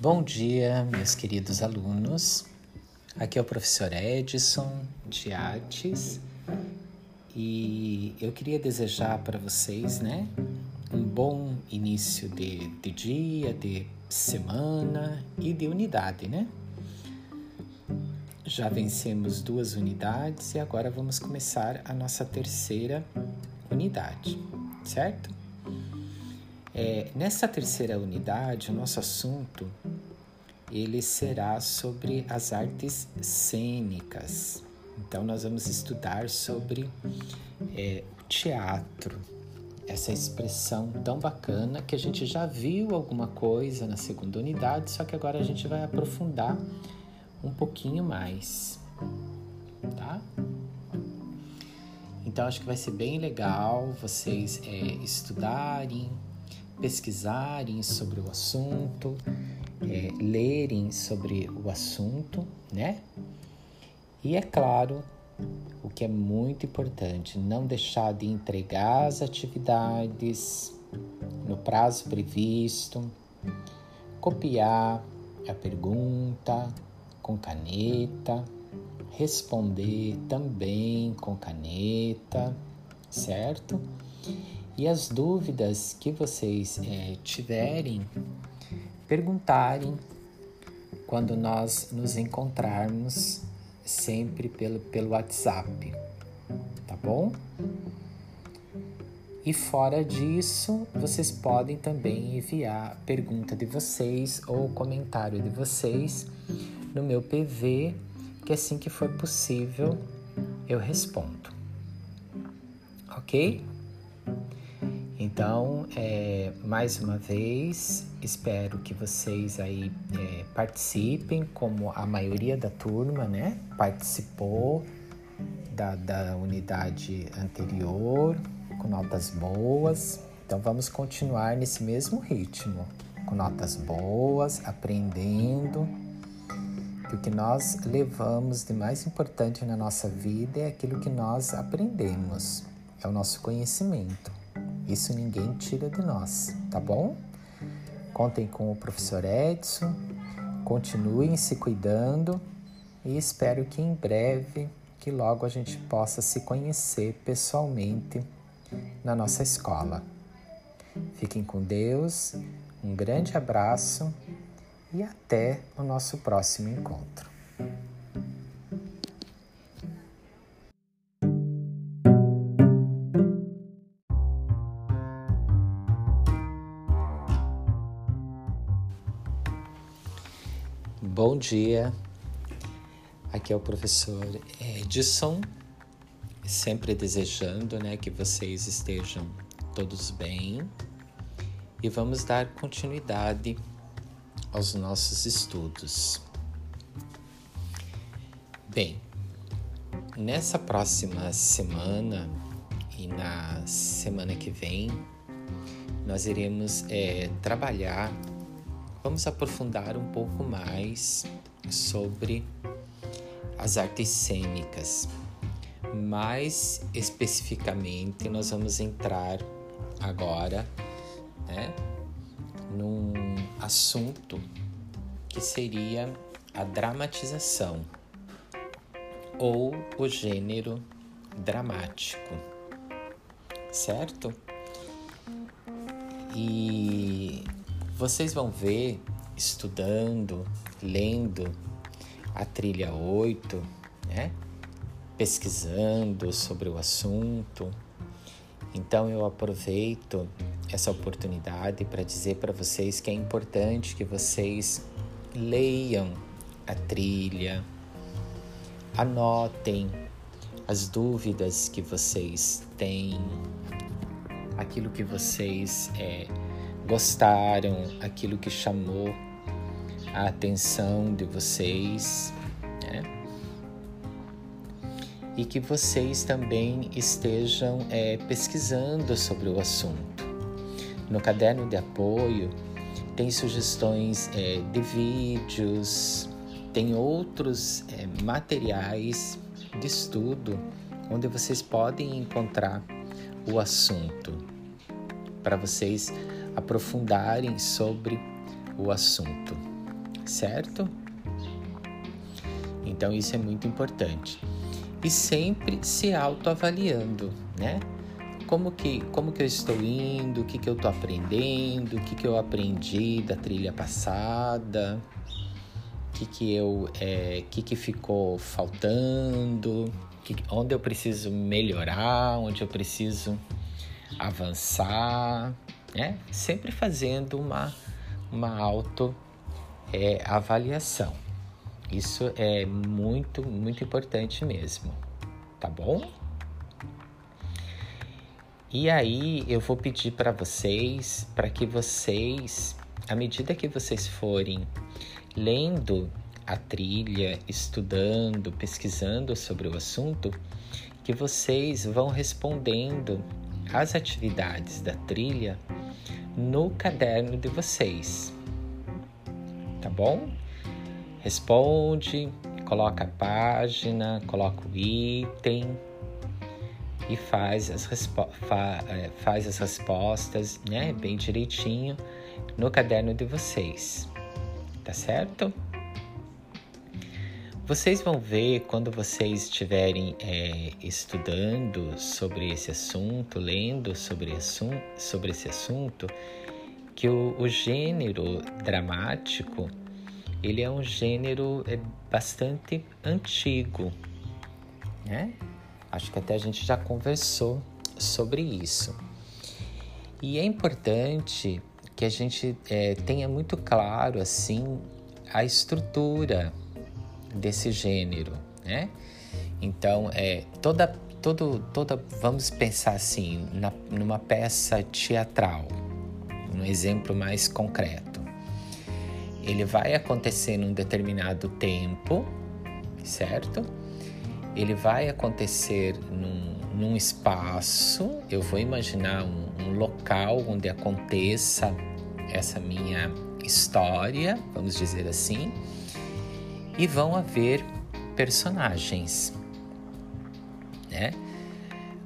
Bom dia, meus queridos alunos. Aqui é o professor Edson de Artes e eu queria desejar para vocês, né, um bom início de, de dia, de semana e de unidade, né? Já vencemos duas unidades e agora vamos começar a nossa terceira unidade, certo? É, nessa terceira unidade, o nosso assunto ele será sobre as artes cênicas. Então, nós vamos estudar sobre é, teatro, essa expressão tão bacana que a gente já viu alguma coisa na segunda unidade, só que agora a gente vai aprofundar um pouquinho mais, tá? Então acho que vai ser bem legal vocês é, estudarem, pesquisarem sobre o assunto, é, lerem sobre o assunto, né? E é claro, o que é muito importante, não deixar de entregar as atividades no prazo previsto, copiar a pergunta com caneta, responder também com caneta, certo? E as dúvidas que vocês é, tiverem, perguntarem quando nós nos encontrarmos sempre pelo, pelo WhatsApp, tá bom? E fora disso, vocês podem também enviar pergunta de vocês ou comentário de vocês no meu PV, que assim que for possível eu respondo. Ok? Então, é, mais uma vez, espero que vocês aí é, participem, como a maioria da turma, né? Participou da, da unidade anterior, com notas boas. Então, vamos continuar nesse mesmo ritmo, com notas boas, aprendendo. Que o que nós levamos de mais importante na nossa vida é aquilo que nós aprendemos, é o nosso conhecimento. Isso ninguém tira de nós, tá bom? Contem com o professor Edson, continuem se cuidando e espero que em breve, que logo a gente possa se conhecer pessoalmente na nossa escola. Fiquem com Deus, um grande abraço e até o nosso próximo encontro. Bom dia, aqui é o professor Edson, sempre desejando né, que vocês estejam todos bem e vamos dar continuidade aos nossos estudos. Bem, nessa próxima semana e na semana que vem, nós iremos é, trabalhar vamos aprofundar um pouco mais sobre as artes cênicas. Mais especificamente, nós vamos entrar agora né, num assunto que seria a dramatização ou o gênero dramático, certo? E vocês vão ver, estudando, lendo a trilha 8, né? pesquisando sobre o assunto. Então eu aproveito essa oportunidade para dizer para vocês que é importante que vocês leiam a trilha, anotem as dúvidas que vocês têm, aquilo que vocês é, gostaram, aquilo que chamou a atenção de vocês, né? E que vocês também estejam é, pesquisando sobre o assunto. No caderno de apoio tem sugestões é, de vídeos, tem outros é, materiais de estudo onde vocês podem encontrar o assunto para vocês aprofundarem sobre o assunto, certo? Então isso é muito importante. E sempre se autoavaliando, né? Como que, como que eu estou indo, o que, que eu estou aprendendo, o que, que eu aprendi da trilha passada, o que, que eu é, que, que ficou faltando, que, onde eu preciso melhorar, onde eu preciso avançar, né? Sempre fazendo uma, uma auto é, avaliação. Isso é muito, muito importante mesmo, tá bom? E aí eu vou pedir para vocês, para que vocês, à medida que vocês forem lendo a trilha, estudando, pesquisando sobre o assunto, que vocês vão respondendo as atividades da trilha no caderno de vocês. Tá bom? Responde, coloca a página, coloca o item e faz as, fa é, faz as respostas né, bem direitinho no caderno de vocês. Tá certo? Vocês vão ver quando vocês estiverem é, estudando sobre esse assunto, lendo sobre, assum sobre esse assunto, que o, o, gênero dramático ele é um gênero é, bastante antigo, né? Acho que até a gente já conversou sobre isso. E é importante que a gente é, tenha muito claro assim a estrutura desse gênero, né? Então, é toda todo toda vamos pensar assim, na, numa peça teatral, um exemplo mais concreto. Ele vai acontecer num determinado tempo, certo? Ele vai acontecer num, num espaço, eu vou imaginar um, um local onde aconteça essa minha história, vamos dizer assim, e vão haver personagens, né?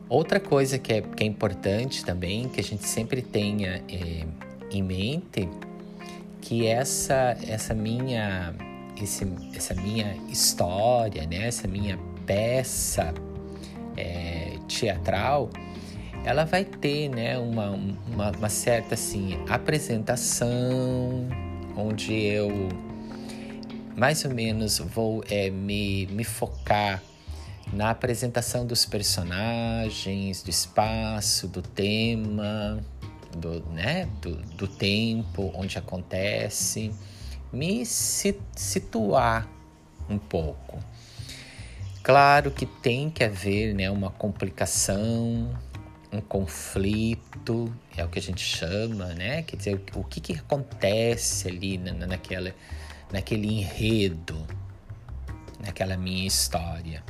Outra coisa que é, que é importante também, que a gente sempre tenha é, em mente, que essa, essa minha esse, essa minha história, né? essa minha peça é, teatral, ela vai ter né, uma, uma, uma certa assim, apresentação, onde eu mais ou menos vou é, me, me focar na apresentação dos personagens, do espaço, do tema, do, né, do, do tempo onde acontece, me situar um pouco. Claro que tem que haver né, uma complicação, um conflito, é o que a gente chama, né? Quer dizer, o que, que acontece ali na, naquela naquele enredo, naquela minha história.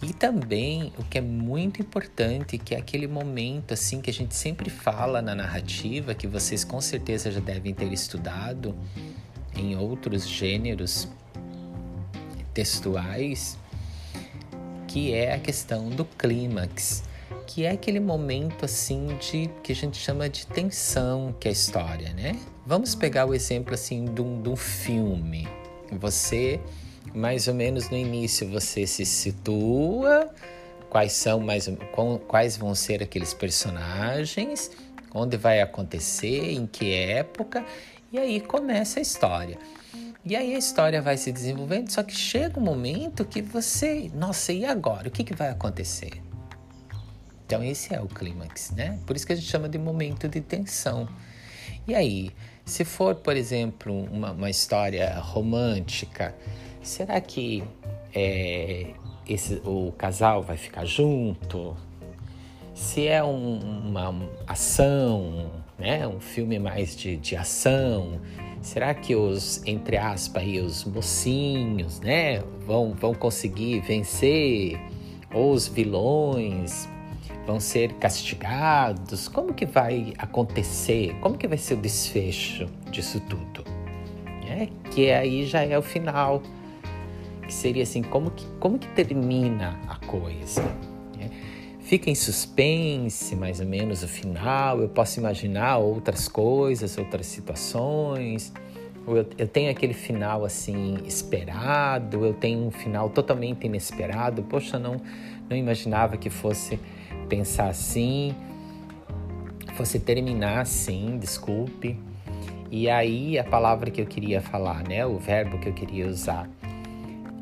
E também o que é muito importante, que é aquele momento assim que a gente sempre fala na narrativa, que vocês com certeza já devem ter estudado em outros gêneros textuais, que é a questão do clímax, que é aquele momento assim de que a gente chama de tensão que é a história, né? Vamos pegar o exemplo assim de um, de um filme. Você, mais ou menos no início, você se situa, quais são mais quais vão ser aqueles personagens, onde vai acontecer, em que época, e aí começa a história. E aí a história vai se desenvolvendo, só que chega um momento que você, nossa, e agora? O que, que vai acontecer? Então esse é o clímax, né? Por isso que a gente chama de momento de tensão. E aí, se for, por exemplo, uma, uma história romântica, será que é, esse, o casal vai ficar junto? Se é um, uma ação, né, um filme mais de, de ação, será que os, entre aspas, aí, os mocinhos, né, vão, vão conseguir vencer? Ou os vilões vão ser castigados? Como que vai acontecer? Como que vai ser o desfecho disso tudo? É, que aí já é o final, que seria assim, como que, como que termina a coisa? É, fica em suspense, mais ou menos, o final. Eu posso imaginar outras coisas, outras situações, eu, eu tenho aquele final assim esperado, eu tenho um final totalmente inesperado. Poxa, não, não imaginava que fosse pensar assim, fosse terminar assim, desculpe. E aí a palavra que eu queria falar, né, o verbo que eu queria usar,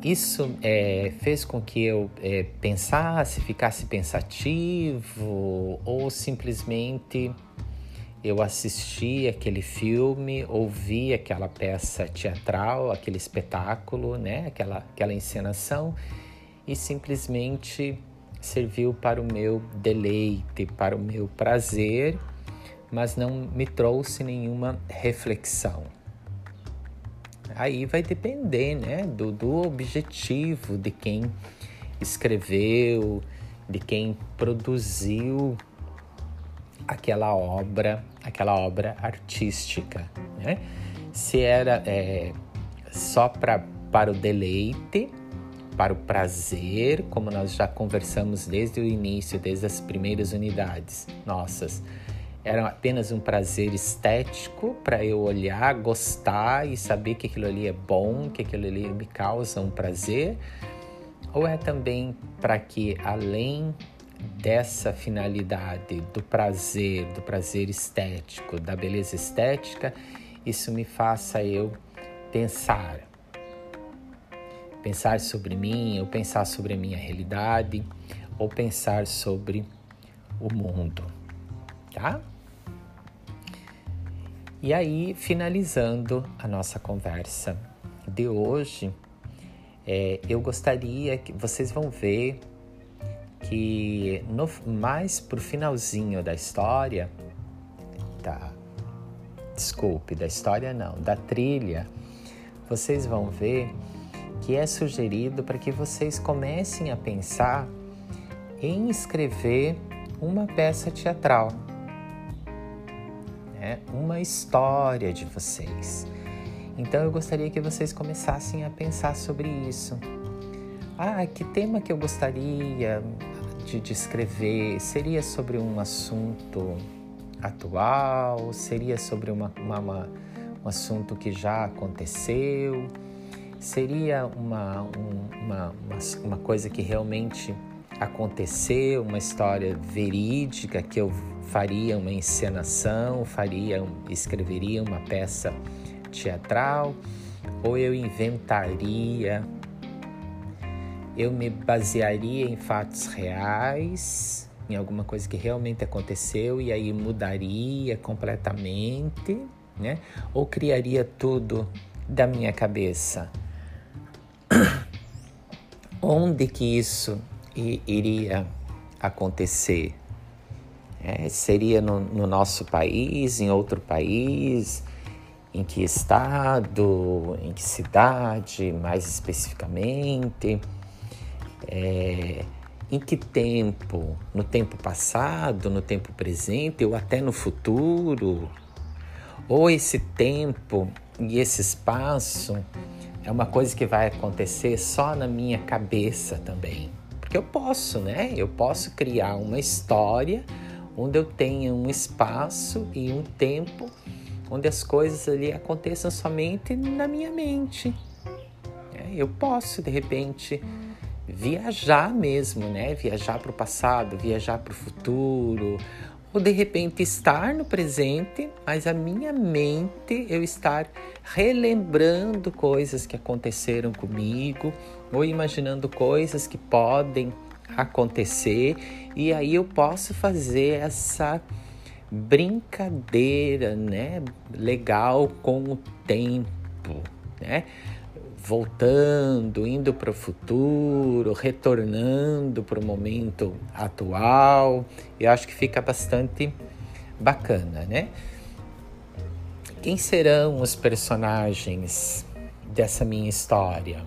isso é, fez com que eu é, pensasse, ficasse pensativo ou simplesmente eu assisti aquele filme, ouvi aquela peça teatral, aquele espetáculo, né, aquela, aquela encenação e simplesmente serviu para o meu deleite, para o meu prazer, mas não me trouxe nenhuma reflexão. Aí vai depender, né, do, do objetivo de quem escreveu, de quem produziu aquela obra, aquela obra artística, né? Se era é, só pra, para o deleite, para o prazer, como nós já conversamos desde o início, desde as primeiras unidades nossas, era apenas um prazer estético para eu olhar, gostar e saber que aquilo ali é bom, que aquilo ali me causa um prazer, ou é também para que além dessa finalidade do prazer, do prazer estético, da beleza estética, isso me faça eu pensar. Pensar sobre mim, ou pensar sobre a minha realidade, ou pensar sobre o mundo, tá? E aí, finalizando a nossa conversa de hoje, é, eu gostaria que vocês vão ver que no, mais pro finalzinho da história, tá? Desculpe, da história não, da trilha, vocês vão ver que é sugerido para que vocês comecem a pensar em escrever uma peça teatral, né? uma história de vocês. Então eu gostaria que vocês começassem a pensar sobre isso. Ah, que tema que eu gostaria de descrever? Seria sobre um assunto atual? Seria sobre uma, uma, uma, um assunto que já aconteceu? Seria uma, um, uma, uma, uma coisa que realmente aconteceu, uma história verídica que eu faria uma encenação, faria, escreveria uma peça teatral, ou eu inventaria eu me basearia em fatos reais, em alguma coisa que realmente aconteceu e aí mudaria completamente, né? Ou criaria tudo da minha cabeça? Onde que isso iria acontecer? É, seria no, no nosso país, em outro país? Em que estado, em que cidade, mais especificamente? É, em que tempo? No tempo passado, no tempo presente ou até no futuro? Ou esse tempo e esse espaço é uma coisa que vai acontecer só na minha cabeça também? Porque eu posso, né? Eu posso criar uma história onde eu tenha um espaço e um tempo onde as coisas ali aconteçam somente na minha mente. É, eu posso, de repente, viajar mesmo, né? Viajar para o passado, viajar para o futuro, ou de repente estar no presente, mas a minha mente eu estar relembrando coisas que aconteceram comigo, ou imaginando coisas que podem acontecer, e aí eu posso fazer essa brincadeira, né, legal com o tempo, né? Voltando, indo para o futuro, retornando para o momento atual. Eu acho que fica bastante bacana, né? Quem serão os personagens dessa minha história?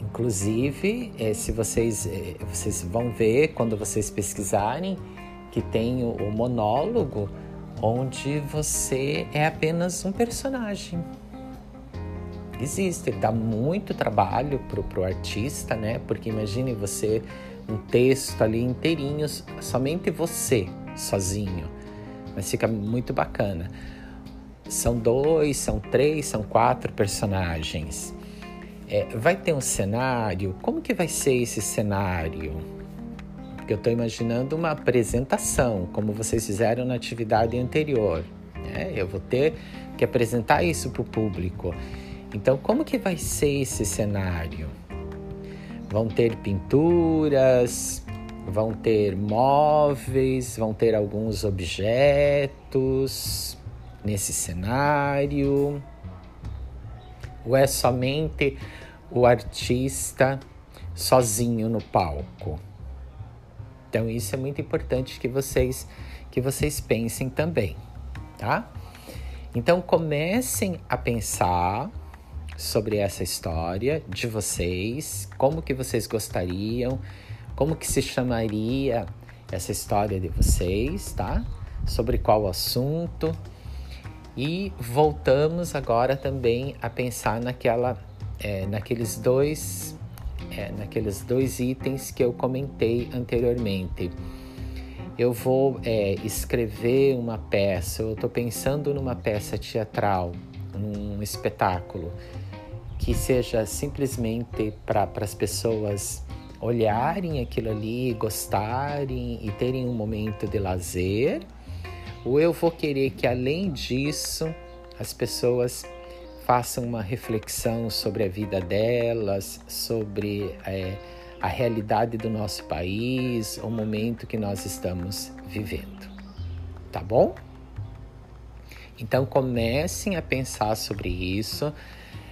Inclusive, eh, se vocês, eh, vocês vão ver quando vocês pesquisarem que tem o monólogo onde você é apenas um personagem existe, dá muito trabalho pro, pro artista, né? Porque imagine você um texto ali inteirinho, somente você, sozinho. Mas fica muito bacana. são dois, são três, são quatro personagens. É, vai ter um cenário? Como que vai ser esse cenário? Porque eu estou imaginando uma apresentação, como vocês fizeram na atividade anterior. Né? Eu vou ter que apresentar isso para o público. Então, como que vai ser esse cenário? Vão ter pinturas, vão ter móveis, vão ter alguns objetos nesse cenário? Ou é somente o artista sozinho no palco? Então isso é muito importante que vocês que vocês pensem também, tá? Então comecem a pensar sobre essa história de vocês, como que vocês gostariam, como que se chamaria essa história de vocês, tá? Sobre qual assunto. E voltamos agora também a pensar naquela, é, naqueles dois, é, naqueles dois itens que eu comentei anteriormente. Eu vou é, escrever uma peça, eu estou pensando numa peça teatral, num espetáculo que seja simplesmente para as pessoas olharem aquilo ali, gostarem e terem um momento de lazer, ou eu vou querer que além disso as pessoas façam uma reflexão sobre a vida delas, sobre é, a realidade do nosso país, o momento que nós estamos vivendo. Tá bom? Então comecem a pensar sobre isso.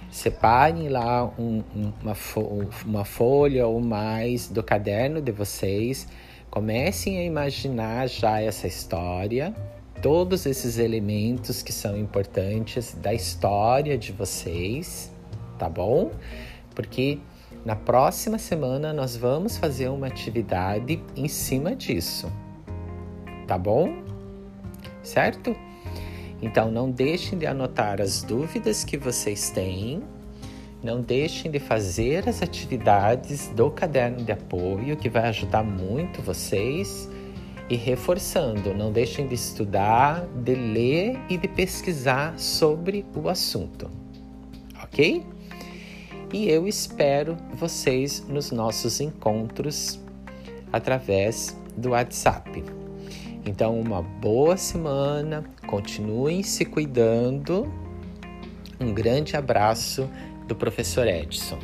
Separem lá um, um, uma, fo uma folha ou mais do caderno de vocês. Comecem a imaginar já essa história, todos esses elementos que são importantes da história de vocês, tá bom? Porque na próxima semana nós vamos fazer uma atividade em cima disso, tá bom? Certo? Então, não deixem de anotar as dúvidas que vocês têm, não deixem de fazer as atividades do caderno de apoio, que vai ajudar muito vocês. E reforçando, não deixem de estudar, de ler e de pesquisar sobre o assunto, ok? E eu espero vocês nos nossos encontros através do WhatsApp. Então, uma boa semana, continuem se cuidando. Um grande abraço do professor Edson.